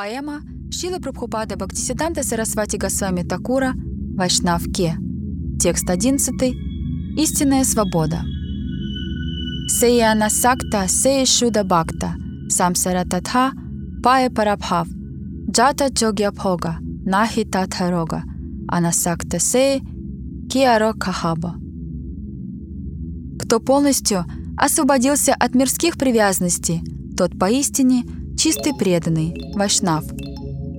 Поэма Шила Прабхупада Бхактисиданта Сарасвати Госвами Такура Вайшнав Ке. Текст 11. Истинная свобода. Сея Насакта Сея Шуда Бхакта Самсара Татха Пая Парабхав Джата Джогья Бхога Нахи Татхарога Анасакта Сея Киаро Кахаба. Кто полностью освободился от мирских привязанностей, тот поистине чистый преданный, вайшнав.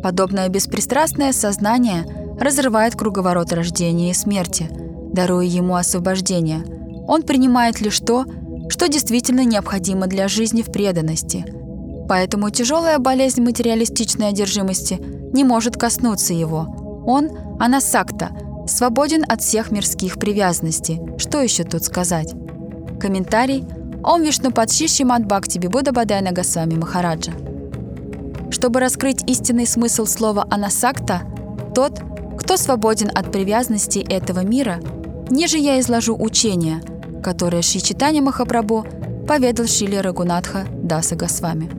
Подобное беспристрастное сознание разрывает круговорот рождения и смерти, даруя ему освобождение. Он принимает лишь то, что действительно необходимо для жизни в преданности. Поэтому тяжелая болезнь материалистичной одержимости не может коснуться его. Он – анасакта, свободен от всех мирских привязанностей. Что еще тут сказать? Комментарий Ом Вишну Падши Шимат Бхакти Бибуда Бадайна Госвами Махараджа. Чтобы раскрыть истинный смысл слова «анасакта», тот, кто свободен от привязанностей этого мира, ниже я изложу учение, которое Шри Читани Махапрабху поведал Шили Рагунатха Даса Госвами.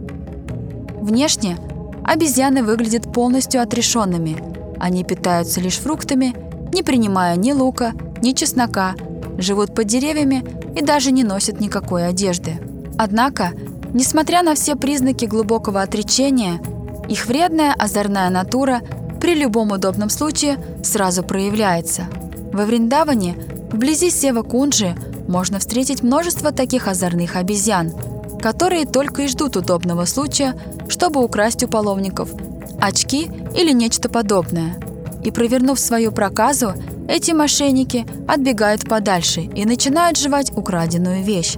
Внешне обезьяны выглядят полностью отрешенными. Они питаются лишь фруктами, не принимая ни лука, ни чеснока, живут под деревьями и даже не носят никакой одежды. Однако, несмотря на все признаки глубокого отречения, их вредная озорная натура при любом удобном случае сразу проявляется. Во Вриндаване, вблизи Сева Кунджи, можно встретить множество таких озорных обезьян, которые только и ждут удобного случая, чтобы украсть у паломников очки или нечто подобное. И провернув свою проказу, эти мошенники отбегают подальше и начинают жевать украденную вещь,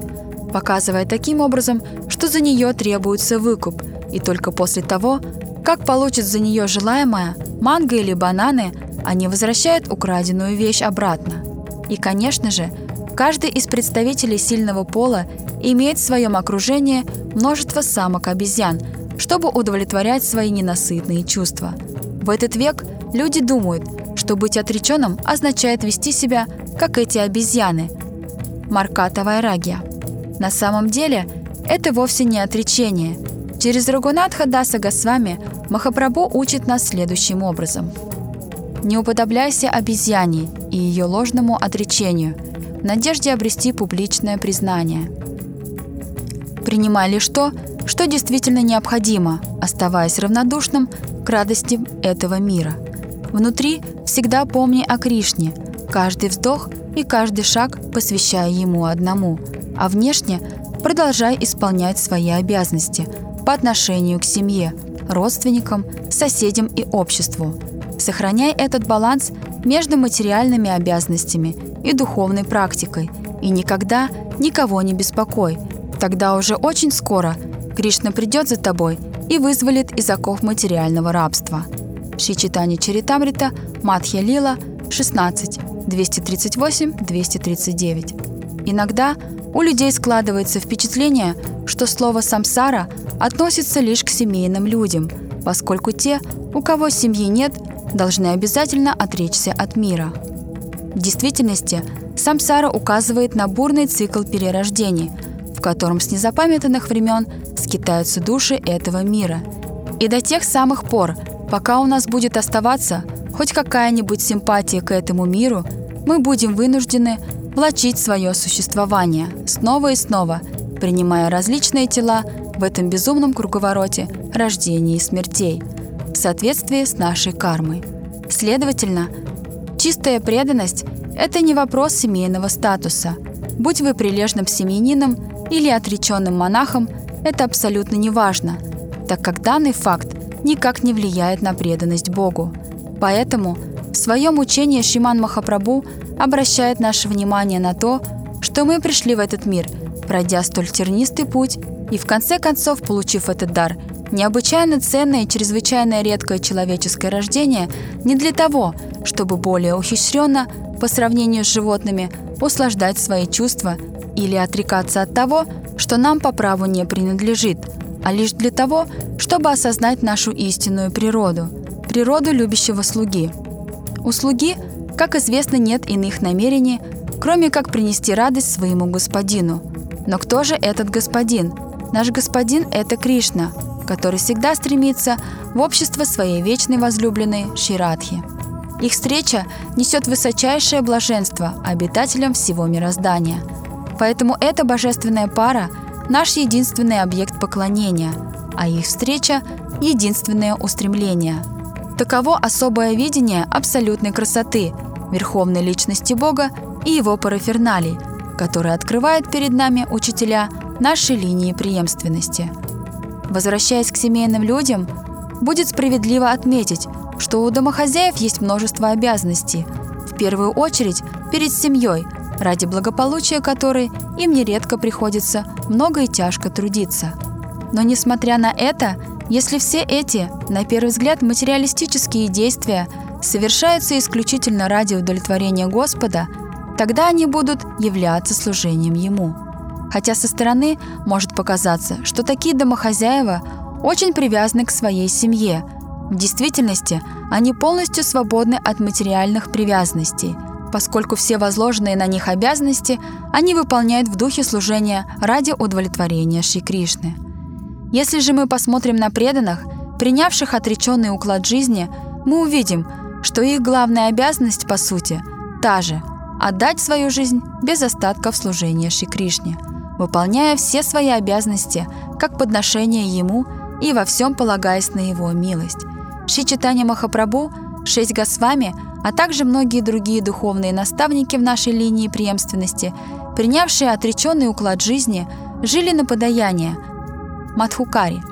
показывая таким образом, что за нее требуется выкуп, и только после того, как получат за нее желаемое, манго или бананы, они возвращают украденную вещь обратно. И, конечно же, каждый из представителей сильного пола имеет в своем окружении множество самок-обезьян, чтобы удовлетворять свои ненасытные чувства. В этот век люди думают, что быть отреченным означает вести себя, как эти обезьяны. Маркатовая рагия. На самом деле, это вовсе не отречение. Через Рагунатха Даса Госвами Махапрабху учит нас следующим образом. Не уподобляйся обезьяне и ее ложному отречению, в надежде обрести публичное признание. Принимай лишь то, что действительно необходимо, оставаясь равнодушным к радости этого мира. Внутри всегда помни о Кришне, каждый вздох и каждый шаг посвящая ему одному, а внешне продолжай исполнять свои обязанности по отношению к семье, родственникам, соседям и обществу. Сохраняй этот баланс между материальными обязанностями и духовной практикой, и никогда никого не беспокой. Тогда уже очень скоро Кришна придет за тобой и вызволит из оков материального рабства. Шичитани Чаритамрита, Мадхья Лила, 16, 238-239. Иногда у людей складывается впечатление, что слово «самсара» относится лишь к семейным людям, поскольку те, у кого семьи нет, должны обязательно отречься от мира. В действительности, самсара указывает на бурный цикл перерождений, в котором с незапамятных времен скитаются души этого мира. И до тех самых пор, пока у нас будет оставаться хоть какая-нибудь симпатия к этому миру, мы будем вынуждены влачить свое существование снова и снова, принимая различные тела в этом безумном круговороте рождений и смертей в соответствии с нашей кармой. Следовательно, чистая преданность – это не вопрос семейного статуса. Будь вы прилежным семьянином или отреченным монахом, это абсолютно не важно, так как данный факт никак не влияет на преданность Богу. Поэтому в своем учении Шиман Махапрабху обращает наше внимание на то, что мы пришли в этот мир, пройдя столь тернистый путь и в конце концов, получив этот дар, необычайно ценное и чрезвычайно редкое человеческое рождение не для того, чтобы более ухищренно, по сравнению с животными, услаждать свои чувства или отрекаться от того, что нам по праву не принадлежит, а лишь для того, чтобы осознать нашу истинную природу, природу любящего слуги. У слуги, как известно, нет иных намерений, кроме как принести радость своему господину. Но кто же этот господин? Наш господин – это Кришна. который всегда стремится в общество своей вечной возлюбленной Ширадхи. Их встреча несет высочайшее блаженство обитателям всего мироздания. Поэтому эта божественная пара – наш единственный объект поклонения, а их встреча – единственное устремление. Таково особое видение абсолютной красоты, верховной личности Бога и его параферналий, который открывает перед нами учителя нашей линии преемственности. Возвращаясь к семейным людям, будет справедливо отметить, что у домохозяев есть множество обязанностей, в первую очередь перед семьей, ради благополучия которой им нередко приходится много и тяжко трудиться. Но несмотря на это, если все эти, на первый взгляд, материалистические действия совершаются исключительно ради удовлетворения Господа, тогда они будут являться служением Ему. Хотя со стороны может показаться, что такие домохозяева очень привязаны к своей семье – в действительности они полностью свободны от материальных привязанностей, поскольку все возложенные на них обязанности они выполняют в духе служения ради удовлетворения Шри Кришны. Если же мы посмотрим на преданных, принявших отреченный уклад жизни, мы увидим, что их главная обязанность, по сути, та же – отдать свою жизнь без остатков служения Шри Кришне, выполняя все свои обязанности как подношение Ему и во всем полагаясь на Его милость. Шри Читани Махапрабху, шесть Госвами, а также многие другие духовные наставники в нашей линии преемственности, принявшие отреченный уклад жизни, жили на подаяние – Мадхукари.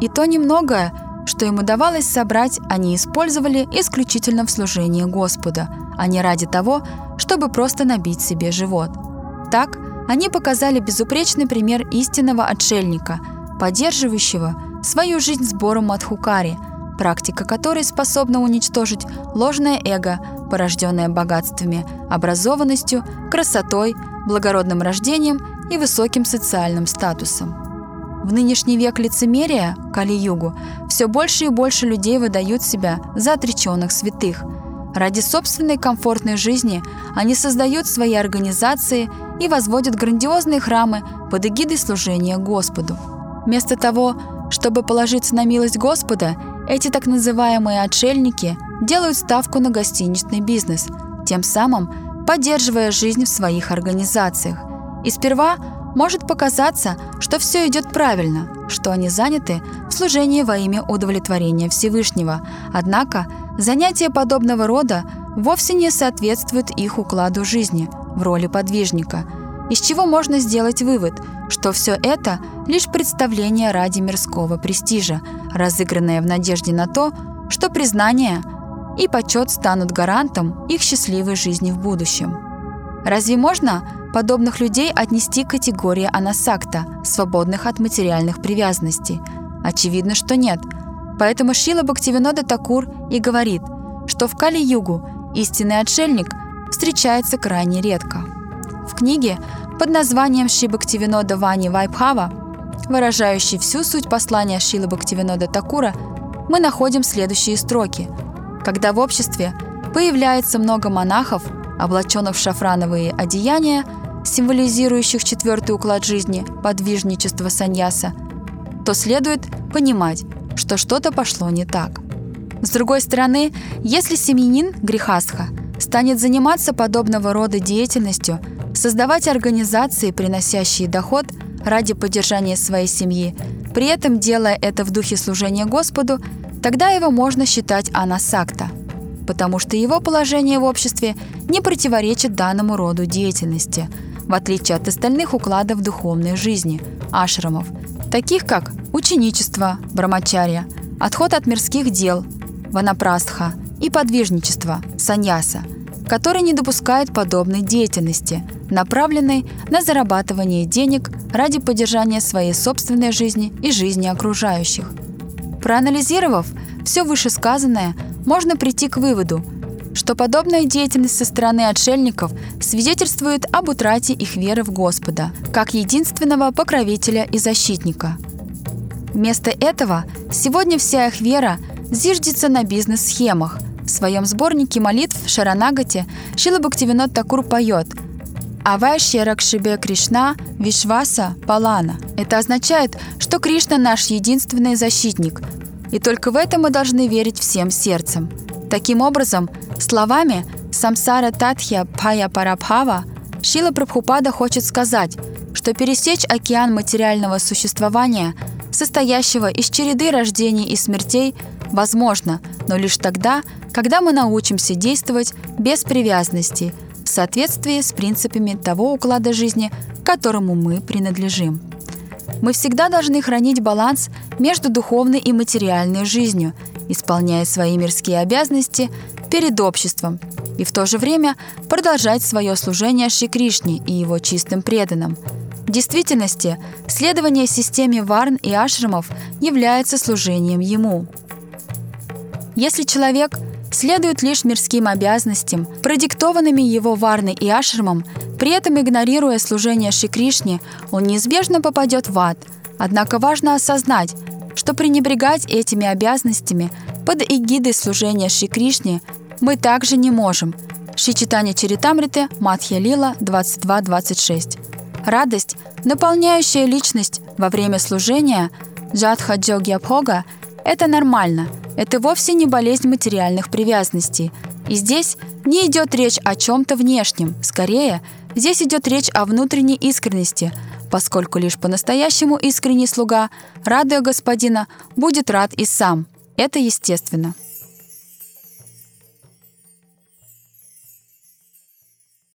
И то немногое, что им удавалось собрать, они использовали исключительно в служении Господа, а не ради того, чтобы просто набить себе живот. Так, они показали безупречный пример истинного отшельника, поддерживающего свою жизнь сбором Мадхукари – практика которой способна уничтожить ложное эго, порожденное богатствами, образованностью, красотой, благородным рождением и высоким социальным статусом. В нынешний век лицемерия, Кали-югу, все больше и больше людей выдают себя за отреченных святых. Ради собственной комфортной жизни они создают свои организации и возводят грандиозные храмы под эгидой служения Господу. Вместо того, чтобы положиться на милость Господа эти так называемые отшельники делают ставку на гостиничный бизнес, тем самым поддерживая жизнь в своих организациях. И сперва может показаться, что все идет правильно, что они заняты в служении во имя удовлетворения Всевышнего. Однако занятия подобного рода вовсе не соответствуют их укладу жизни в роли подвижника, из чего можно сделать вывод, что все это лишь представление ради мирского престижа, разыгранное в надежде на то, что признание и почет станут гарантом их счастливой жизни в будущем. Разве можно подобных людей отнести к категории анасакта, свободных от материальных привязанностей? Очевидно, что нет. Поэтому Шила Бхактивинода Такур и говорит, что в Кали-югу истинный отшельник встречается крайне редко. В книге под названием Шри Бхактивинода Вани Вайбхава выражающий всю суть послания Шилы Бхактивинода Такура, мы находим следующие строки. Когда в обществе появляется много монахов, облаченных в шафрановые одеяния, символизирующих четвертый уклад жизни, подвижничество саньяса, то следует понимать, что что-то пошло не так. С другой стороны, если семьянин Грехастха станет заниматься подобного рода деятельностью, создавать организации, приносящие доход – ради поддержания своей семьи, при этом делая это в духе служения Господу, тогда его можно считать анасакта, потому что его положение в обществе не противоречит данному роду деятельности, в отличие от остальных укладов духовной жизни, ашрамов, таких как ученичество, брамачарья, отход от мирских дел, ванапрастха и подвижничество, саньяса, которые не допускают подобной деятельности – направленной на зарабатывание денег ради поддержания своей собственной жизни и жизни окружающих. Проанализировав все вышесказанное, можно прийти к выводу, что подобная деятельность со стороны отшельников свидетельствует об утрате их веры в Господа, как единственного покровителя и защитника. Вместо этого сегодня вся их вера зиждется на бизнес-схемах. В своем сборнике молитв в Шаранагате Шила Бхактивинод Такур поет – Авайшья Ракшибе Кришна Вишваса Палана. Это означает, что Кришна наш единственный защитник, и только в это мы должны верить всем сердцем. Таким образом, словами «самсара татхья пая парабхава» Шила Прабхупада хочет сказать, что пересечь океан материального существования, состоящего из череды рождений и смертей, возможно, но лишь тогда, когда мы научимся действовать без привязанности – в соответствии с принципами того уклада жизни, которому мы принадлежим. Мы всегда должны хранить баланс между духовной и материальной жизнью, исполняя свои мирские обязанности перед обществом и в то же время продолжать свое служение Шри Кришне и его чистым преданным. В действительности, следование системе варн и ашрамов является служением ему. Если человек – следует лишь мирским обязанностям, продиктованными его варной и ашрамом, при этом игнорируя служение Шри Кришне, он неизбежно попадет в ад. Однако важно осознать, что пренебрегать этими обязанностями под эгидой служения Шри Кришне мы также не можем. Шри Читания Чаритамриты, Мадхья Лила 22.26. Радость, наполняющая личность во время служения Джадха Джогьябхога – это нормально. Это вовсе не болезнь материальных привязанностей. И здесь не идет речь о чем-то внешнем. Скорее, здесь идет речь о внутренней искренности, поскольку лишь по-настоящему искренний слуга, радуя господина, будет рад и сам. Это естественно.